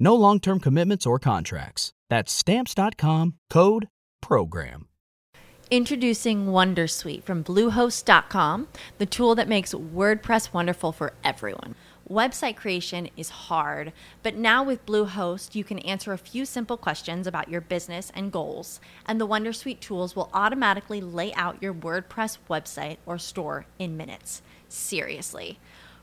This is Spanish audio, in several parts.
No long term commitments or contracts. That's Stamps.com code PROGRAM. Introducing Wondersuite from Bluehost.com, the tool that makes WordPress wonderful for everyone. Website creation is hard, but now with Bluehost, you can answer a few simple questions about your business and goals, and the Wondersuite tools will automatically lay out your WordPress website or store in minutes. Seriously.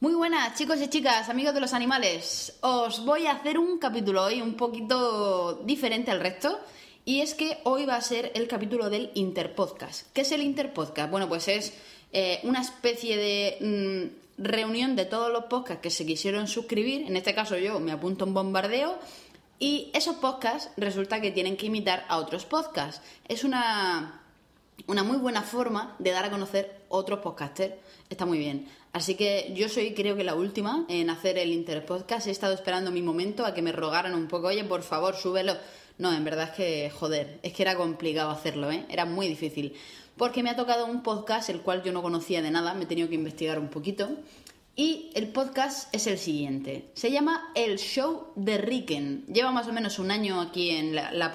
Muy buenas chicos y chicas, amigos de los animales. Os voy a hacer un capítulo hoy un poquito diferente al resto. Y es que hoy va a ser el capítulo del Interpodcast. ¿Qué es el Interpodcast? Bueno, pues es eh, una especie de mm, reunión de todos los podcasts que se quisieron suscribir. En este caso yo me apunto un bombardeo. Y esos podcasts resulta que tienen que imitar a otros podcasts. Es una, una muy buena forma de dar a conocer otros podcasters. Está muy bien. Así que yo soy creo que la última en hacer el Interpodcast. He estado esperando mi momento a que me rogaran un poco, oye, por favor, súbelo no, en verdad es que, joder, es que era complicado hacerlo, ¿eh? Era muy difícil. Porque me ha tocado un podcast el cual yo no conocía de nada, me he tenido que investigar un poquito. Y el podcast es el siguiente. Se llama El Show de Ricken. Lleva más o menos un año aquí en la, la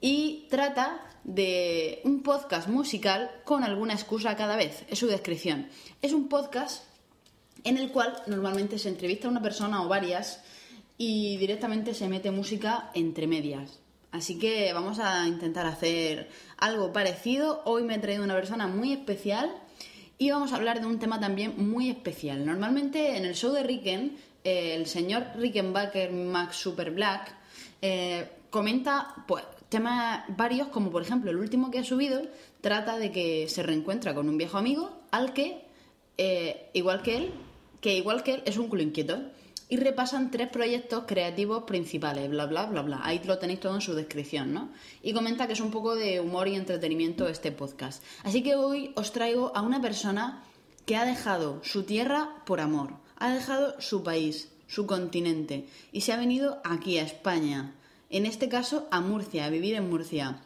y trata de un podcast musical con alguna excusa cada vez. Es su descripción. Es un podcast en el cual normalmente se entrevista a una persona o varias y directamente se mete música entre medias. Así que vamos a intentar hacer algo parecido. Hoy me he traído una persona muy especial y vamos a hablar de un tema también muy especial. Normalmente en el show de Ricken, eh, el señor Rickenbacker Max Super Black eh, comenta pues, temas varios, como por ejemplo el último que ha subido, trata de que se reencuentra con un viejo amigo al que, eh, igual que él, que igual que él es un culo inquieto y repasan tres proyectos creativos principales, bla, bla, bla, bla. Ahí lo tenéis todo en su descripción, ¿no? Y comenta que es un poco de humor y entretenimiento este podcast. Así que hoy os traigo a una persona que ha dejado su tierra por amor, ha dejado su país, su continente, y se ha venido aquí a España, en este caso a Murcia, a vivir en Murcia.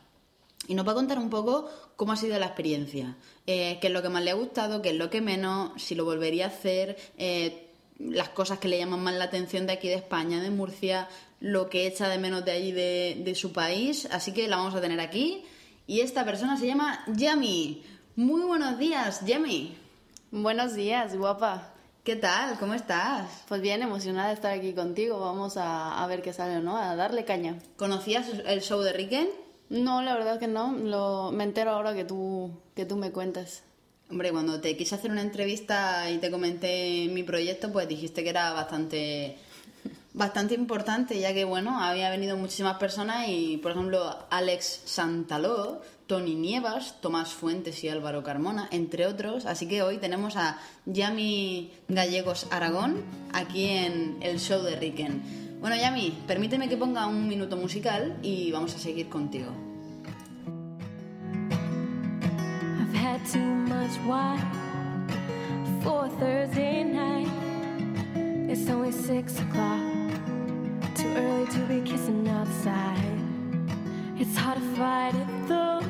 Y nos va a contar un poco cómo ha sido la experiencia, eh, qué es lo que más le ha gustado, qué es lo que menos, si lo volvería a hacer, eh, las cosas que le llaman más la atención de aquí de España, de Murcia, lo que echa de menos de allí de, su país. Así que la vamos a tener aquí. Y esta persona se llama Yami. Muy buenos días, Yami. Buenos días, guapa. ¿Qué tal? ¿Cómo estás? Pues bien, emocionada de estar aquí contigo. Vamos a, ver qué sale, ¿no? A darle caña. ¿Conocías el show de Ricken? No, la verdad que no. Lo, me entero ahora que tú, que tú me cuentas. Hombre, cuando te quise hacer una entrevista y te comenté mi proyecto, pues dijiste que era bastante bastante importante, ya que bueno, había venido muchísimas personas y, por ejemplo, Alex Santaló, Tony Nievas, Tomás Fuentes y Álvaro Carmona, entre otros. Así que hoy tenemos a Yami Gallegos Aragón aquí en el show de Ricken. Bueno, Yami, permíteme que ponga un minuto musical y vamos a seguir contigo. o'clock, early to be kissing outside. It's hard to fight it though.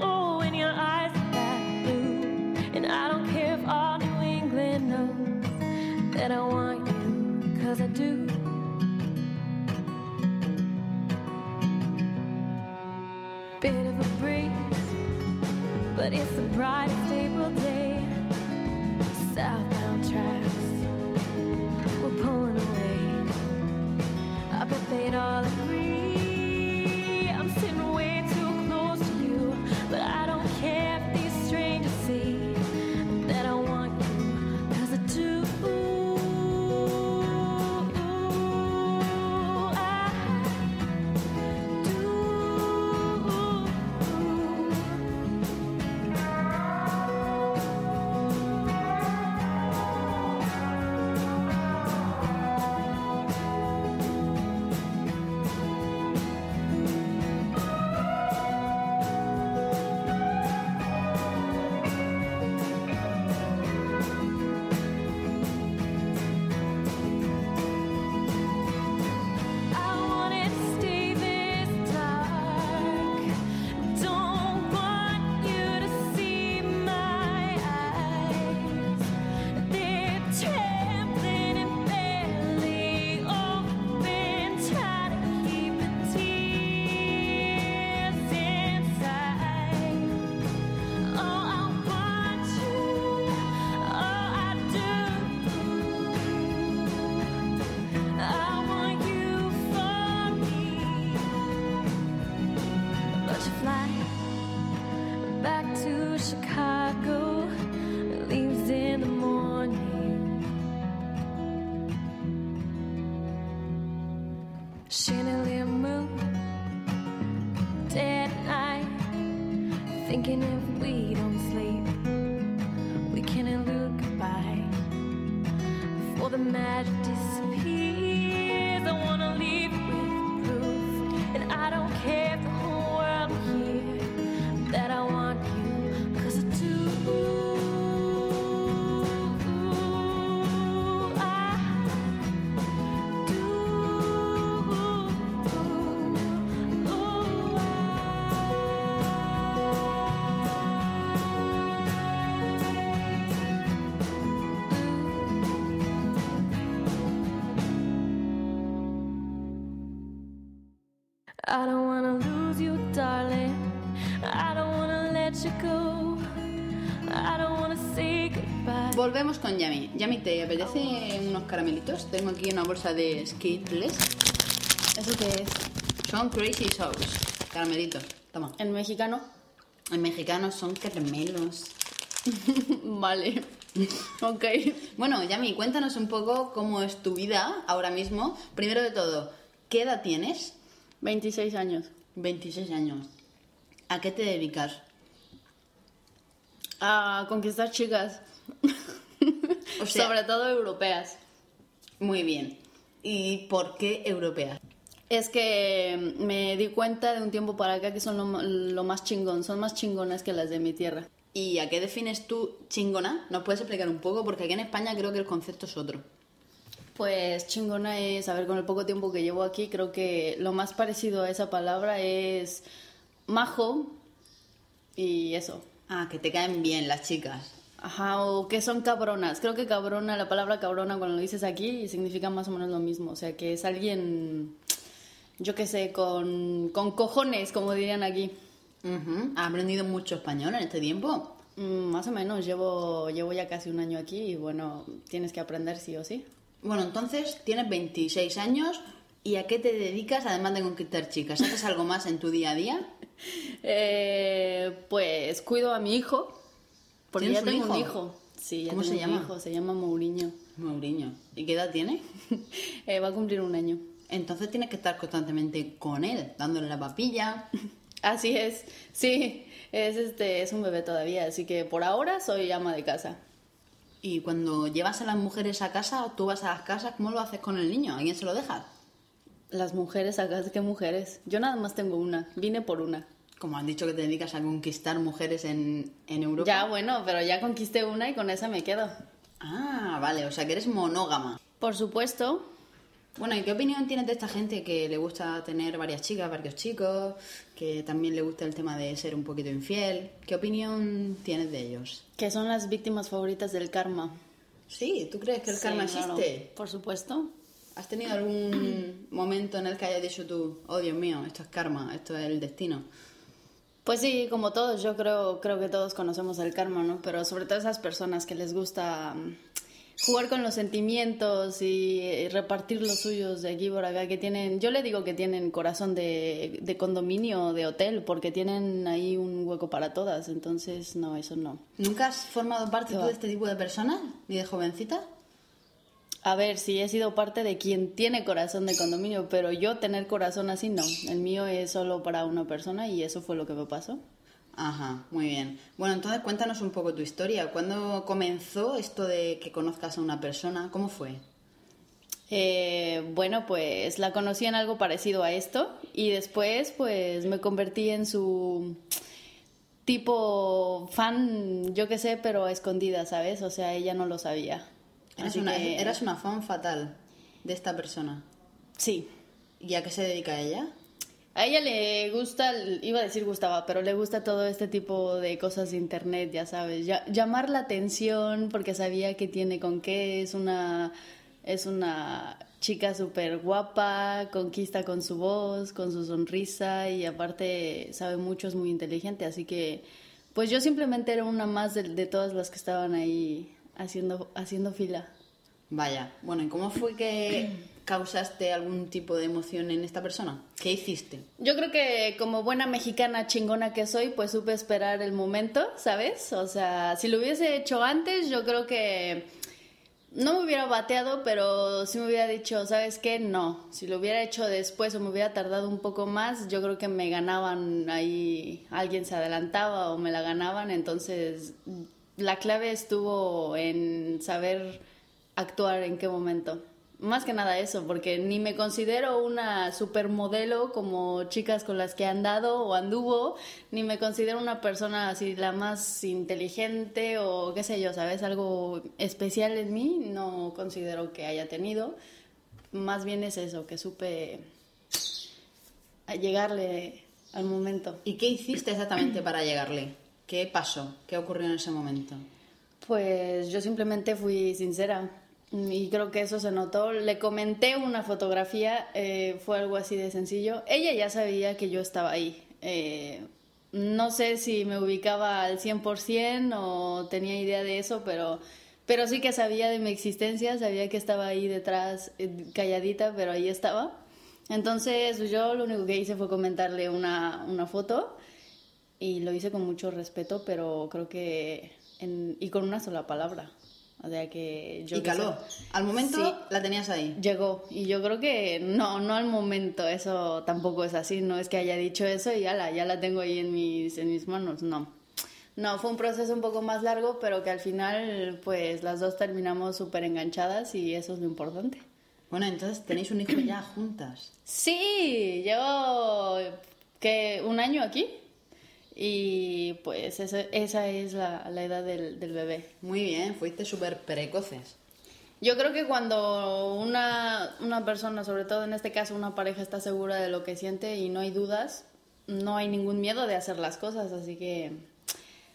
Oh, when your eyes are that blue, and I don't care if all New England knows that I want you, cause I do. Bit of a breeze, but it's the brightest April day. paid all. of I go Yami. ¿te apetece unos caramelitos? Tengo aquí una bolsa de Skittles. ¿Eso qué es? Son Crazy Sauce. Caramelitos. Toma. ¿En mexicano? En mexicano son caramelos. Vale. ok. Bueno, Yami, cuéntanos un poco cómo es tu vida ahora mismo. Primero de todo, ¿qué edad tienes? 26 años. 26 años. ¿A qué te dedicas? A conquistar chicas. O sea- Sobre todo europeas. Muy bien. ¿Y por qué europea? Es que me di cuenta de un tiempo para acá que son lo, lo más chingón. Son más chingonas que las de mi tierra. ¿Y a qué defines tú chingona? ¿Nos puedes explicar un poco? Porque aquí en España creo que el concepto es otro. Pues chingona es, a ver, con el poco tiempo que llevo aquí, creo que lo más parecido a esa palabra es majo y eso. Ah, que te caen bien las chicas. Ajá, o que son cabronas. Creo que cabrona, la palabra cabrona cuando lo dices aquí significa más o menos lo mismo. O sea, que es alguien, yo qué sé, con, con cojones, como dirían aquí. Ujú. ¿Has aprendido mucho español en este tiempo? Mm, más o menos, llevo, llevo ya casi un año aquí y bueno, tienes que aprender sí o sí. Bueno, entonces tienes 26 años y ¿a qué te dedicas además de conquistar chicas? ¿Haces algo más en tu día a día? Eh, pues cuido a mi hijo, porque ¿Tienes ya tengo un hijo? hijo. Sí, ya ¿Cómo tengo se un llama? hijo, se llama Mourinho. Mauriño. ¿Y qué edad tiene? Eh, va a cumplir un año. Entonces tienes que estar constantemente con él, dándole la papilla. Así es, sí, es este, es un bebé todavía, así que por ahora soy ama de casa. Y cuando llevas a las mujeres a casa o tú vas a las casas, ¿cómo lo haces con el niño? ¿A quién se lo dejas? Las mujeres acá, ¿qué mujeres? Yo nada más tengo una, vine por una. Como han dicho que te dedicas a conquistar mujeres en, en Europa. Ya, bueno, pero ya conquisté una y con esa me quedo. Ah, vale, o sea que eres monógama. Por supuesto. Bueno, ¿y qué opinión tienes de esta gente que le gusta tener varias chicas, varios chicos, que también le gusta el tema de ser un poquito infiel? ¿Qué opinión tienes de ellos? Que son las víctimas favoritas del karma. Sí, ¿tú crees que el Sí, karma claro. existe? Por supuesto. ¿Has tenido algún momento en el que hayas dicho tú, oh Dios mío, esto es karma, esto es el destino? Pues sí, como todos, yo creo, creo que todos conocemos el karma, ¿no? Pero sobre todo esas personas que les gusta mm, jugar con los sentimientos y eh, repartir los suyos de aquí por acá, que tienen, yo le digo que tienen corazón de, de condominio, de hotel, porque tienen ahí un hueco para todas, entonces no, eso no. ¿Nunca has formado parte ¿Qué tú de este tipo de personas? ¿Ni de jovencita? A ver, sí he sido parte de quien tiene corazón de condominio, pero yo tener corazón así no. El mío es solo para una persona y eso fue lo que me pasó. Ajá, muy bien. Bueno, entonces cuéntanos un poco tu historia. ¿Cuándo comenzó esto de que conozcas a una persona? ¿Cómo fue? Eh, bueno, pues la conocí en algo parecido a esto y después pues me convertí en su tipo fan, yo qué sé, pero a escondida, ¿sabes? O sea, ella no lo sabía. Eras una, que- eras una fan fatal de esta persona. Sí. ¿Y a qué se dedica ella? A ella le gusta, iba a decir gustaba, pero le gusta todo este tipo de cosas de internet, ya sabes, Ya- llamar la atención porque sabía que tiene con qué, es una, es una chica súper guapa, conquista con su voz, con su sonrisa y aparte sabe mucho, es muy inteligente, así que pues yo simplemente era una más de, de todas las que estaban ahí haciendo, haciendo fila. Vaya, bueno, ¿y cómo fue que causaste algún tipo de emoción en esta persona? ¿Qué hiciste? Yo creo que como buena mexicana chingona que soy, pues supe esperar el momento, ¿sabes? O sea, si lo hubiese hecho antes, yo creo que no me hubiera bateado, pero sí me hubiera dicho, ¿sabes qué? No. Si lo hubiera hecho después o me hubiera tardado un poco más, yo creo que me ganaban ahí, alguien se adelantaba o me la ganaban, entonces la clave estuvo en saber actuar en qué momento. Más que nada eso, porque ni me considero una supermodelo como chicas con las que he andado o anduvo, ni me considero una persona así la más inteligente o qué sé yo, ¿sabes? Algo especial en mí, no considero que haya tenido. Más bien es eso, que supe llegarle al momento. ¿Y qué hiciste exactamente para llegarle? ¿Qué pasó? ¿Qué ocurrió en ese momento? Pues yo simplemente fui sincera y creo que eso se notó. Le comenté una fotografía, eh, fue algo así de sencillo. Ella ya sabía que yo estaba ahí. Eh, no sé si me ubicaba al 100% o tenía idea de eso, pero, pero sí que sabía de mi existencia, sabía que estaba ahí detrás, eh, calladita, pero ahí estaba. Entonces yo lo único que hice fue comentarle una, una foto y lo hice con mucho respeto, pero creo que en- y con una sola palabra. O sea que yo y sé. caló. Al momento Sí. la tenías ahí. Llegó y yo creo que no, no al momento, eso tampoco es así, no es que haya dicho eso y ya la, ya la tengo ahí en mis, en mis manos, no. No, fue un proceso un poco más largo, pero que al final pues las dos terminamos súper enganchadas y eso es lo importante. Bueno, entonces tenéis un hijo ya juntas. Sí, llevo que un año aquí y pues esa, esa es la, la edad del, del bebé. Muy bien, fuiste súper precoces. Yo creo que cuando una, una persona, sobre todo en este caso una pareja, está segura de lo que siente y no hay dudas, no hay ningún miedo de hacer las cosas, así que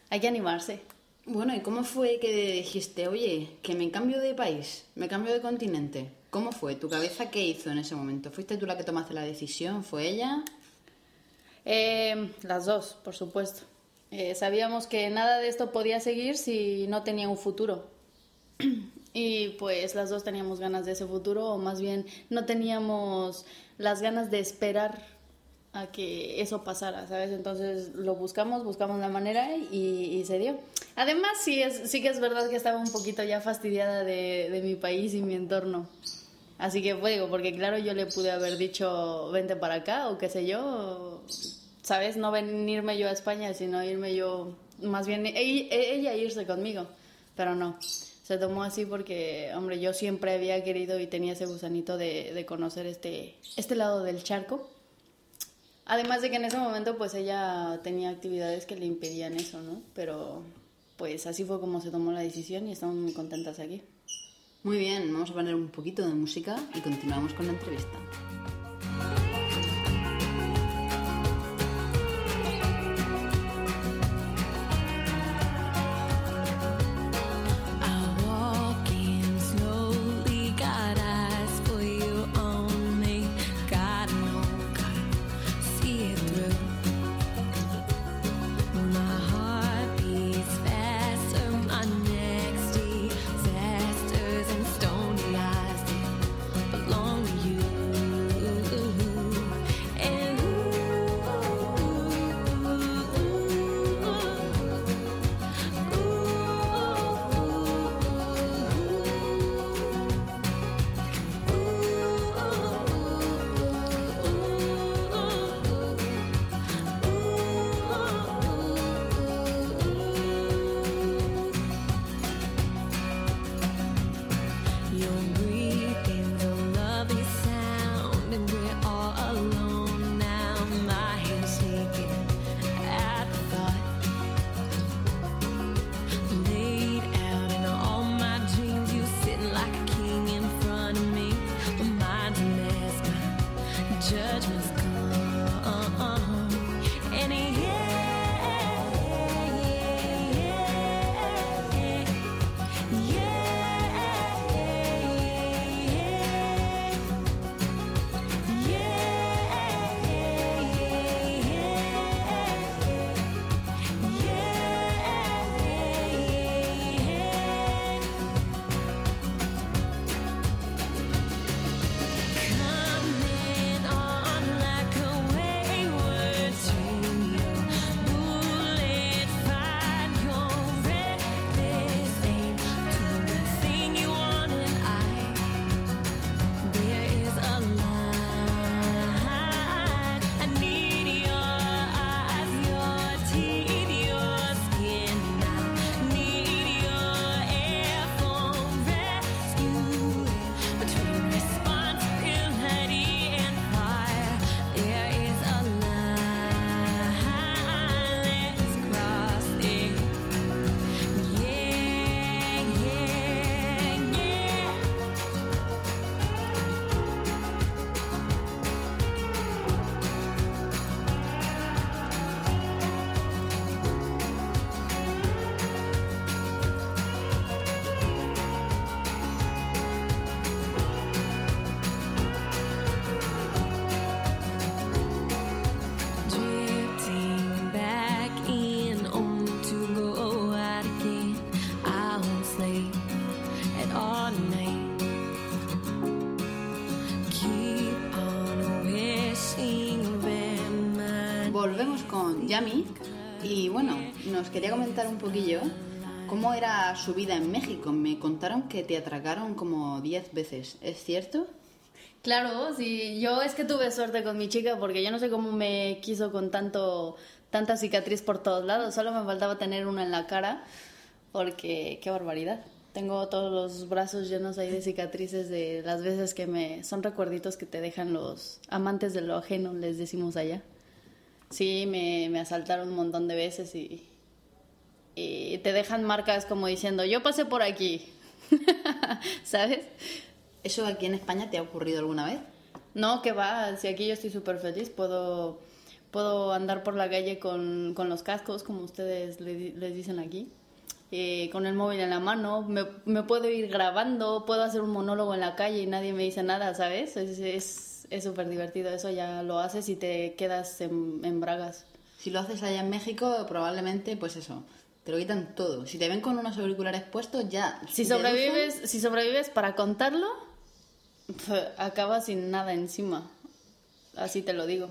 hay que animarse. Bueno, ¿y cómo fue que dijiste, oye, que me cambio de país, me cambio de continente? ¿Cómo fue? ¿Tu cabeza qué hizo en ese momento? ¿Fuiste tú la que tomaste la decisión? ¿Fue ella? Eh, las dos, por supuesto. Eh, sabíamos que nada de esto podía seguir si no tenía un futuro. Y pues las dos teníamos ganas de ese futuro, o más bien no teníamos las ganas de esperar a que eso pasara, ¿sabes? Entonces lo buscamos, buscamos la manera y, y se dio. Además, sí, es, sí que es verdad que estaba un poquito ya fastidiada de, de mi país y mi entorno. Así que fue, digo, porque claro, yo le pude haber dicho, vente para acá, o qué sé yo, ¿sabes? No venirme yo a España, sino irme yo, más bien e- ella irse conmigo, pero no. Se tomó así porque, hombre, yo siempre había querido y tenía ese gusanito de, de conocer este, este lado del charco. Además de que en ese momento pues ella tenía actividades que le impedían eso, ¿no? Pero pues así fue como se tomó la decisión y estamos muy contentas aquí. Muy bien, vamos a poner un poquito de música y continuamos con la entrevista. Yami y bueno, nos quería comentar un poquillo cómo era su vida en México. Me contaron que te atracaron como 10 veces, ¿es cierto? Claro, sí, yo es que tuve suerte con mi chica porque yo no sé cómo me quiso con tanto tanta cicatriz por todos lados, solo me faltaba tener una en la cara porque qué barbaridad. Tengo todos los brazos llenos ahí de cicatrices de las veces que me son recuerditos que te dejan los amantes de lo ajeno, les decimos allá. Sí, me, me asaltaron un montón de veces y, y te dejan marcas como diciendo, yo pasé por aquí, ¿sabes? ¿Eso aquí en España te ha ocurrido alguna vez? No, que va, si aquí yo estoy súper feliz, puedo, puedo andar por la calle con, con los cascos, como ustedes le les dicen aquí, eh, con el móvil en la mano, me, me puedo ir grabando, puedo hacer un monólogo en la calle y nadie me dice nada, ¿sabes? Es es- es súper divertido, eso ya lo haces y te quedas en, en bragas. Si lo haces allá en México, probablemente, pues eso, te lo quitan todo. Si te ven con unos auriculares puestos, ya. Si deducen- sobrevives, si sobrevives para contarlo, pf, acabas sin nada encima, así te lo digo.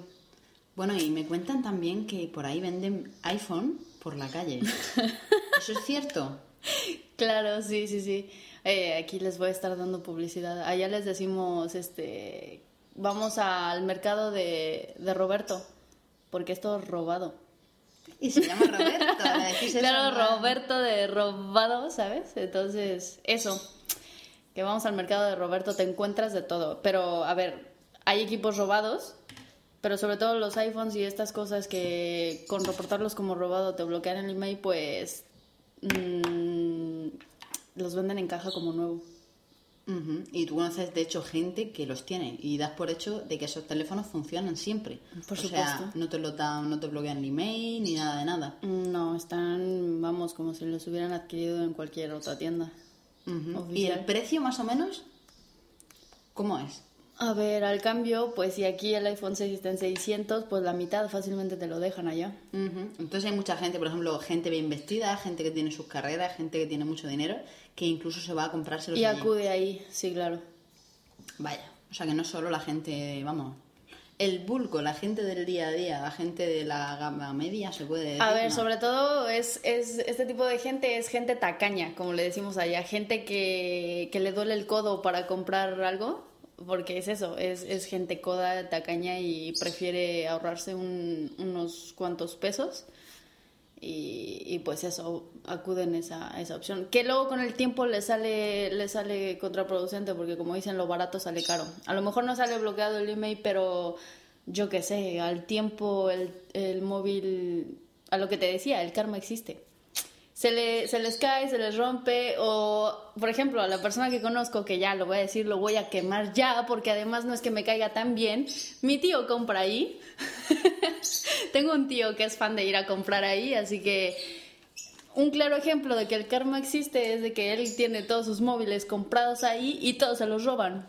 Bueno, y me cuentan también que por ahí venden iPhone por la calle. ¿Eso es cierto? Claro, sí, sí, sí. Eh, aquí les voy a estar dando publicidad. Allá les decimos, este, vamos al mercado de, de Roberto, porque esto es robado. Y se llama Roberto. eso, Claro, ¿no? Roberto de robado, ¿sabes? Entonces, eso, que vamos al mercado de Roberto, te encuentras de todo. Pero, a ver, hay equipos robados, Pero sobre todo los iPhones y estas cosas que con reportarlos como robado te bloquean el email, pues mm, los venden en caja como nuevo. Y tú conoces, de hecho, gente que los tiene y das por hecho de que esos teléfonos funcionan siempre. Por o sea, supuesto. no te, lo dan, no te bloquean el email ni nada de nada. No, están, vamos, como si los hubieran adquirido en cualquier otra tienda. ¿Y el precio, más o menos? ¿Cómo es? A ver, al cambio, pues si aquí el iPhone 6 está en 600, pues la mitad fácilmente te lo dejan allá. Entonces hay mucha gente, por ejemplo, gente bien vestida, gente que tiene sus carreras, gente que tiene mucho dinero, que incluso se va a comprárselos Y allí. acude ahí, sí, claro. Vaya, o sea que no solo la gente, vamos, el bulco, la gente del día a día, la gente de la gama media, se puede decir. A ver, ¿no? sobre todo es, es este tipo de gente es gente tacaña, como le decimos allá, gente que, que le duele el codo para comprar algo, porque es eso, es, es gente coda, tacaña y prefiere ahorrarse un- unos cuantos pesos. Y, y pues eso, acuden esa, a esa opción. Que luego con el tiempo le sale, le sale contraproducente, porque como dicen, lo barato sale caro. A lo mejor no sale bloqueado el email, pero yo qué sé, al tiempo el, el móvil, a lo que te decía, el karma existe. Se, le, se les cae, se les rompe, o por ejemplo, a la persona que conozco, que ya lo voy a decir, lo voy a quemar ya, porque además no es que me caiga tan bien, mi tío compra ahí. Tengo un tío que es fan de ir a comprar ahí, así que un claro ejemplo de que el karma existe es de que él tiene todos sus móviles comprados ahí y todos se los roban.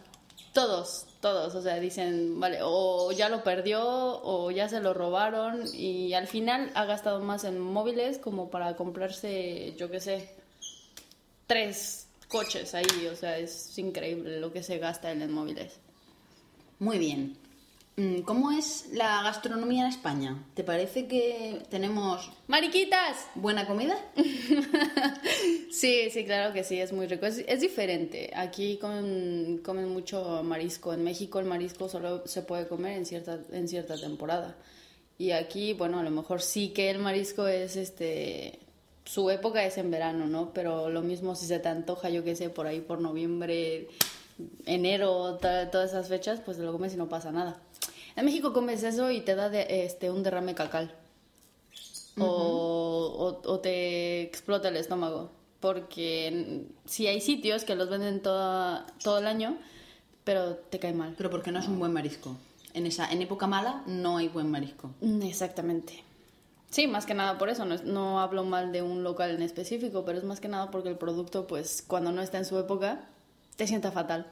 Todos, todos. O sea, dicen, vale, o ya lo perdió o ya se lo robaron y al final ha gastado más en móviles como para comprarse, yo qué sé, tres coches ahí. O sea, es increíble lo que se gasta en móviles. Muy bien. Mm, ¿Cómo es la gastronomía en España? ¿Te parece que tenemos ¡Mariquitas! buena comida? Sí, sí, claro que sí, es muy rico. Es, es diferente. Aquí comen, comen mucho marisco. En México el marisco solo se puede comer en cierta, en cierta temporada. Y aquí, bueno, a lo mejor sí que el marisco es este. Su época es en verano, ¿no? Pero lo mismo si se te antoja, yo qué sé, por ahí por noviembre, enero, todas esas fechas, pues lo comes y no pasa nada. En México comes eso y te da de- este, un derrame cacal o, o- o te explota el estómago. Porque sí hay sitios que los venden toda, todo el año, pero te cae mal. Pero porque no es un buen marisco. En esa en época mala no hay buen marisco. Mm, Exactamente. Sí, más que nada por eso. No, es- no hablo mal de un local en específico, pero es más que nada porque el producto, pues cuando no está en su época, te sienta fatal.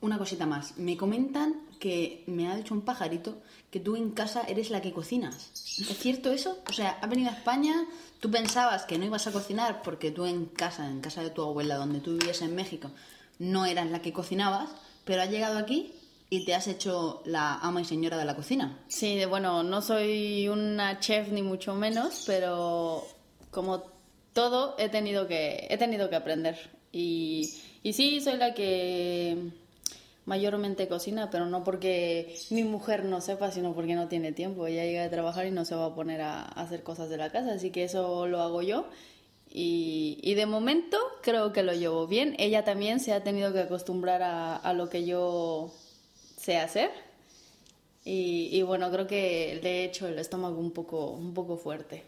Una cosita más. Me comentan que me ha dicho un pajarito que tú en casa eres la que cocinas. ¿Es cierto eso? O sea, has venido a España, tú pensabas que no ibas a cocinar porque tú en casa, en casa de tu abuela, donde tú vivías en México, no eras la que cocinabas, pero has llegado aquí y te has hecho la ama y señora de la cocina. Sí, bueno, no soy una chef ni mucho menos, pero como todo he tenido que, he tenido que aprender. Y, y sí, soy la que mayormente cocina, pero no porque mi mujer no sepa, sino porque no tiene tiempo. Ella llega de trabajar y no se va a poner a, a hacer cosas de la casa, así que eso lo hago yo. Y, y de momento creo que lo llevo bien. Ella también se ha tenido que acostumbrar a, a lo que yo sé hacer. Y, y bueno, creo que le he hecho el estómago un poco, un poco fuerte.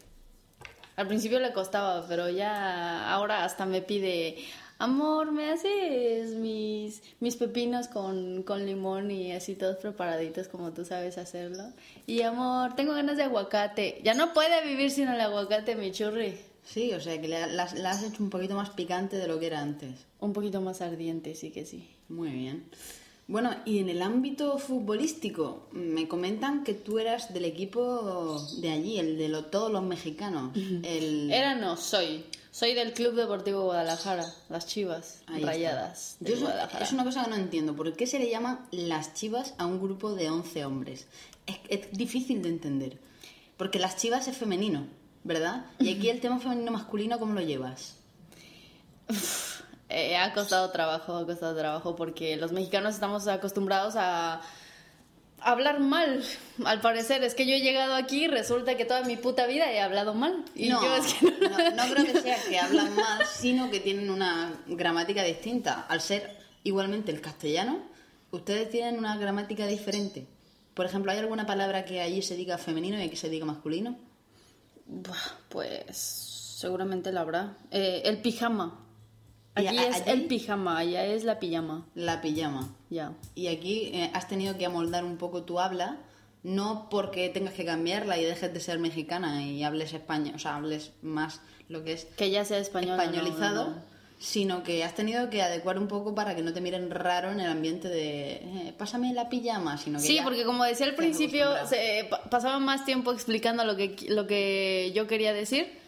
Al principio le costaba, pero ya ahora hasta me pide, amor, ¿me haces mis, mis pepinos con, con limón y así todos preparaditos como tú sabes hacerlo? Y amor, tengo ganas de aguacate. Ya no puede vivir sin el aguacate, mi churri. Sí, o sea que la has hecho un poquito más picante de lo que era antes. Un poquito más ardiente, sí que sí. Muy bien. Bueno, y en el ámbito futbolístico, me comentan que tú eras del equipo de allí, el de lo- todos los mexicanos. El... Era no, soy. Soy del Club Deportivo Guadalajara, las Chivas Ahí rayadas Yo Guadalajara. es una cosa que no entiendo. ¿Por qué se le llama las chivas a un grupo de 11 hombres? Es, es difícil de entender. Porque las chivas es femenino, ¿verdad? Y aquí el tema femenino masculino, ¿cómo lo llevas? Eh, ha costado trabajo, ha costado trabajo porque los mexicanos estamos acostumbrados a hablar mal, al parecer. Es que yo he llegado aquí y resulta que toda mi puta vida he hablado mal. Y no, yo es que no- no, no creo que sea que hablan mal, sino que tienen una gramática distinta. Al ser igualmente el castellano, ustedes tienen una gramática diferente. Por ejemplo, ¿hay alguna palabra que allí se diga femenino y aquí se diga masculino? Pues seguramente la habrá. Eh, el pijama. ¿Y Aquí es allí? el pijama, allá es la pijama. La pijama. Ya. Y aquí eh, has tenido que amoldar un poco tu habla, no porque tengas que cambiarla y dejes de ser mexicana y hables español, o sea, hables más lo que es Que ya sea español. españolizado, sino que has tenido que adecuar un poco para que no te miren raro en el ambiente de eh, pásame la pijama, sino que Sí, ya porque como decía al principio, se pa- pasaba más tiempo explicando lo que, lo que yo quería decir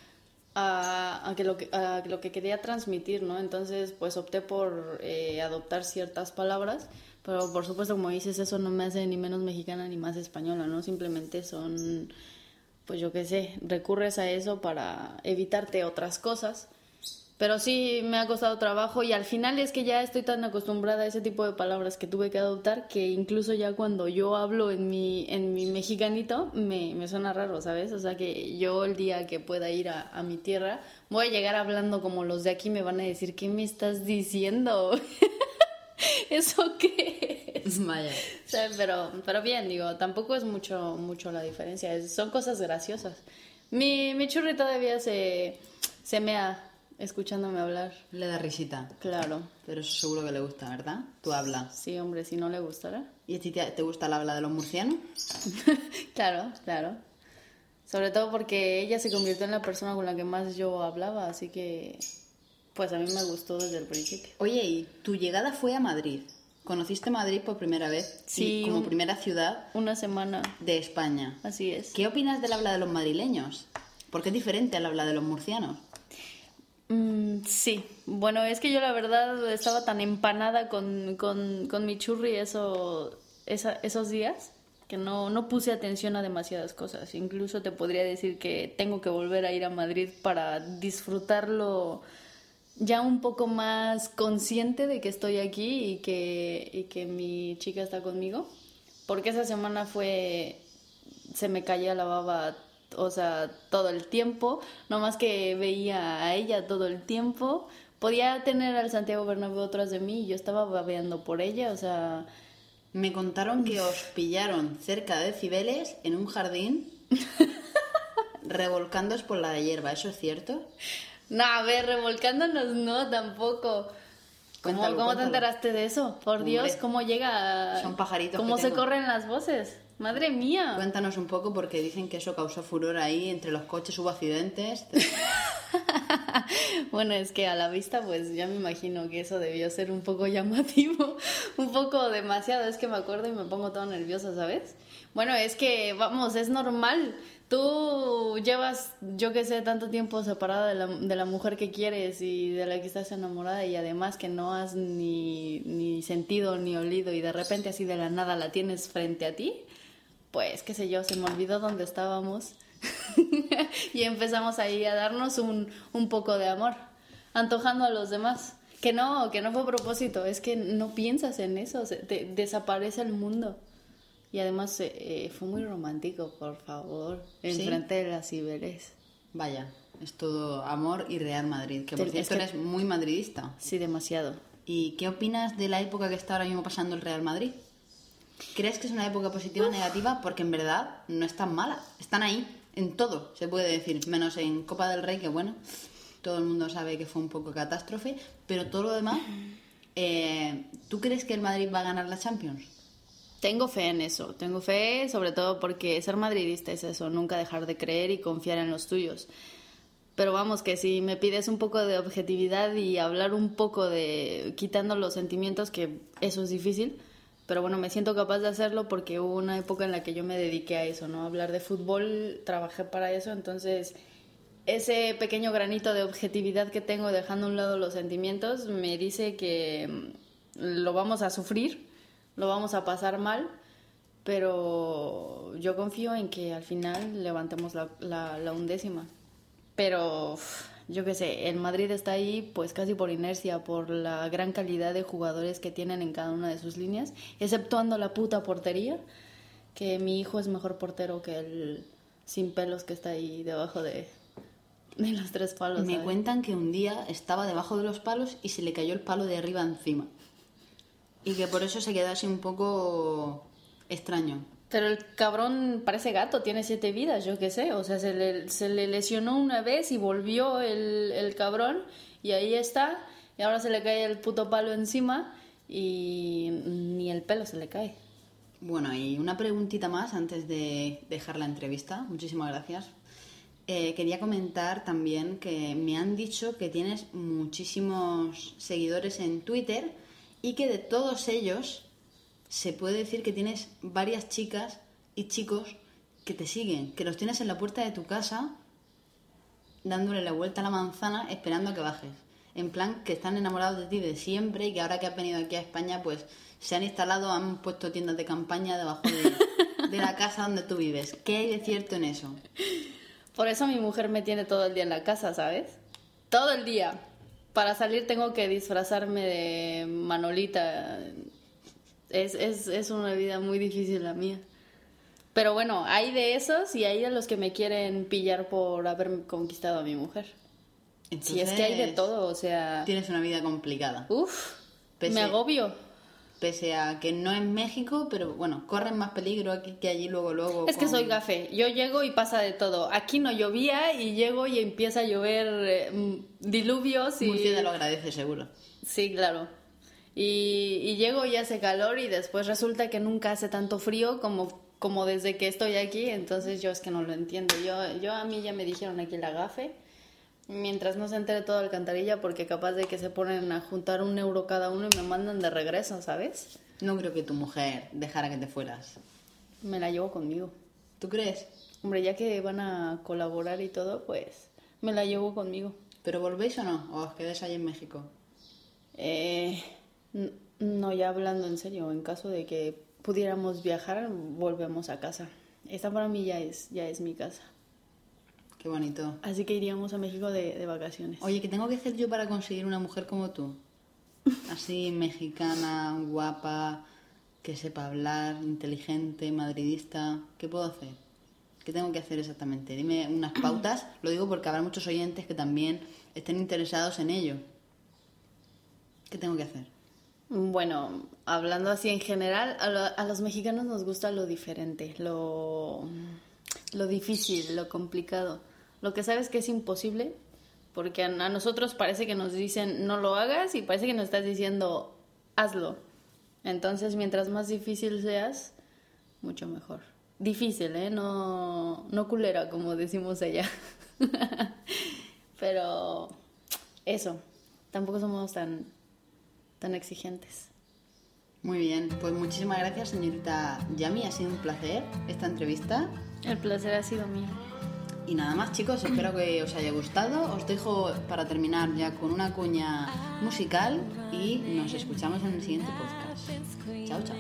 a, a que lo que, a lo que quería transmitir, ¿no? Entonces, pues opté por eh, adoptar ciertas palabras, pero por supuesto, como dices, eso no me hace ni menos mexicana ni más española, ¿no? Simplemente son, pues yo qué sé, recurres a eso para evitarte otras cosas. Pero sí me ha costado trabajo y al final es que ya estoy tan acostumbrada a ese tipo de palabras que tuve que adoptar que incluso ya cuando yo hablo en mi, en mi mexicanito me, me suena raro, ¿sabes? O sea que yo el día que pueda ir a, a mi tierra voy a llegar hablando como los de aquí me van a decir, ¿qué me estás diciendo? ¿Eso qué es? O sea, pero, pero bien, digo, tampoco es mucho, mucho la diferencia, es- son cosas graciosas. Mi, mi churri todavía se, se mea escuchándome hablar, Le da risita, claro. pero eso seguro que le gusta, ¿verdad? Tu habla. Sí, hombre, si no le gustará. ¿Y a ti te, te gusta el habla de los murcianos? claro, claro. Sobre todo porque ella se convirtió en la persona con la que más yo hablaba, así que pues a mí me gustó desde el principio. Oye, y tu llegada fue a Madrid. ¿Conociste Madrid por primera vez? Sí, como primera ciudad Una semana, de España. así es. ¿Qué opinas del habla de los madrileños? Porque es diferente al habla de los murcianos. Mm, sí, bueno, es que yo la verdad estaba tan empanada con, con, con mi churri esa- esos días que no, no puse atención a demasiadas cosas. Incluso te podría decir que tengo que volver a ir a Madrid para disfrutarlo ya un poco más consciente de que estoy aquí y que, y que mi chica está conmigo. Porque esa semana fue se me caía la baba, o sea, todo el tiempo, no más que veía a ella todo el tiempo. Podía tener al Santiago Bernabéu atrás de mí y yo estaba babeando por ella, o sea, Me contaron que os pillaron cerca de Cibeles en un jardín revolcándoos por la hierba. ¿Eso es cierto? no, a ver, revolcándonos no, tampoco. ¿Cómo, Cuéntalo, cómo te enteraste de eso? Por Hombre, Dios, ¿cómo llega? a- son pajaritos ¿Cómo que se tengo. corren las voces? Madre mía. Cuéntanos un poco porque dicen que eso causó furor ahí entre los coches, hubo accidentes. Bueno, es que a la vista, pues ya me imagino que eso debió ser un poco llamativo, un poco demasiado. Es que me acuerdo y me pongo toda nerviosa, ¿sabes? Bueno, es que, vamos, es normal. Tú llevas, yo que sé, tanto tiempo separada de la, de la mujer que quieres y de la que estás enamorada y además que no has ni, ni sentido ni olido y de repente así de la nada la tienes frente a ti. Pues, qué sé yo, se me olvidó dónde estábamos. y empezamos ahí a darnos un, un poco de amor, antojando a los demás. Que no, que no fue propósito, es que no piensas en eso, se- te- desaparece el mundo. Y además eh, eh, fue muy romántico, por favor, ¿Sí? enfrente de las Cibeles. Vaya, es todo amor y Real Madrid. Que por cierto eres muy madridista. Sí, demasiado. ¿Y qué opinas de la época que está ahora mismo pasando el Real Madrid? ¿Crees que es una época positiva o negativa? Porque en verdad no es tan mala. Están ahí, en todo, se puede decir. Menos en Copa del Rey, que bueno, todo el mundo sabe que fue un poco catástrofe. Pero todo lo demás, eh, ¿tú crees que el Madrid va a ganar la Champions? Tengo fe en eso, tengo fe sobre todo porque ser madridista es eso, nunca dejar de creer y confiar en los tuyos. Pero vamos, que si me pides un poco de objetividad y hablar un poco de quitando los sentimientos, que eso es difícil, pero bueno, me siento capaz de hacerlo porque hubo una época en la que yo me dediqué a eso, ¿no? Hablar de fútbol, trabajé para eso, entonces ese pequeño granito de objetividad que tengo dejando a un lado los sentimientos me dice que mm, lo vamos a sufrir, lo vamos a pasar mal, pero yo confío en que al final levantemos la, undécima. Pero yo qué sé, el Madrid está ahí pues casi por inercia, por la gran calidad de jugadores que tienen en cada una de sus líneas, exceptuando la puta portería, que mi hijo es mejor portero que el sin pelos que está ahí debajo de, de los tres palos. Me ¿sabes? cuentan que un día estaba debajo de los palos y se le cayó el palo de arriba encima. Y que por eso se quedó así un poco extraño. Pero el cabrón parece gato, tiene siete vidas, yo qué sé. O sea, se le, se le lesionó una vez y volvió el, el cabrón y ahí está. Y ahora se le cae el puto palo encima y ni el pelo se le cae. Bueno, y una preguntita más antes de dejar la entrevista. Muchísimas gracias. Eh, quería comentar también que me han dicho que tienes muchísimos seguidores en Twitter y que de todos ellos se puede decir que tienes varias chicas y chicos que te siguen, que los tienes en la puerta de tu casa dándole la vuelta a la manzana esperando a que bajes. En plan, que están enamorados de ti de siempre y que ahora que has venido aquí a España, pues se han instalado, han puesto tiendas de campaña debajo de, de la casa donde tú vives. ¿Qué hay de cierto en eso? Por eso mi mujer me tiene todo el día en la casa, ¿sabes? Todo el día. Para salir tengo que disfrazarme de Manolita. Es, es, es una vida muy difícil la mía. Pero bueno, hay de esos y hay de los que me quieren pillar por haber conquistado a mi mujer. Si es que hay de Entonces, todo, o sea... Tienes una vida complicada. Uf, Pese- me agobio. Pese a que no es México, pero bueno, corren más peligro aquí que allí luego, luego. Es que soy gafe. Yo llego y pasa de todo. Aquí no llovía y llego y empieza a llover eh, diluvios y... Murcia te lo agradece seguro. Sí, claro. Y, y llego y hace calor y después resulta que nunca hace tanto frío como, como desde que estoy aquí, entonces yo es que no lo entiendo. Yo, yo a mí ya me dijeron aquí la gafe, mientras no se entere toda alcantarilla, porque capaz de que se ponen a juntar un euro cada uno y me mandan de regreso, ¿sabes? No creo que tu mujer dejara que te fueras. Me la llevo conmigo. ¿Tú crees? Hombre, ya que van a colaborar y todo, pues me la llevo conmigo. ¿Pero volvéis o no? ¿O os quedáis ahí en México? Eh, no, ya hablando en serio, en caso de que pudiéramos viajar, volvemos a casa. Esta para mí ya es, ya es mi casa. Qué bonito. Así que iríamos a México de, de vacaciones. Oye, ¿qué tengo que hacer yo para conseguir una mujer como tú? Así, mexicana, guapa, que sepa hablar, inteligente, madridista. ¿Qué puedo hacer? ¿Qué tengo que hacer exactamente? Dime unas pautas. Lo digo porque habrá muchos oyentes que también estén interesados en ello. ¿Qué tengo que hacer? Bueno, hablando así en general, a, lo- a los mexicanos nos gusta lo diferente, lo, lo difícil, lo complicado. Lo que sabes que es imposible, porque a, a nosotros parece que nos dicen no lo hagas y parece que nos estás diciendo hazlo. Entonces, mientras más difícil seas, mucho mejor. Difícil, ¿eh? No, no culera, como decimos allá. Pero eso, tampoco somos tan, tan exigentes. Muy bien, pues muchísimas gracias, señorita Yami. Ha sido un placer esta entrevista. El placer ha sido mío. Y nada más, chicos, espero que os haya gustado. Os dejo para terminar ya con una cuña musical y nos escuchamos en el siguiente podcast. Chao, chao.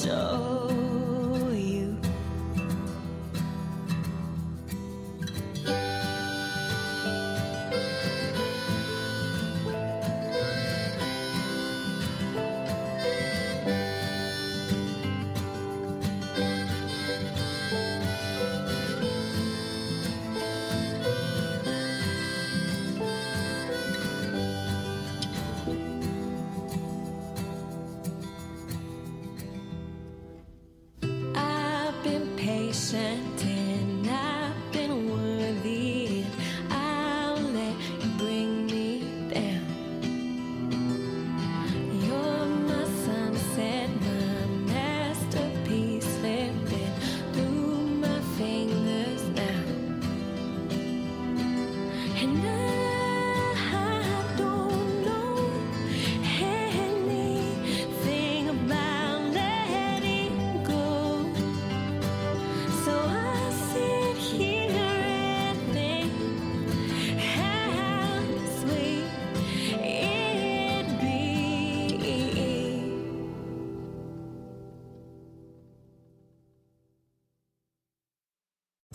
so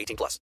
18 plus.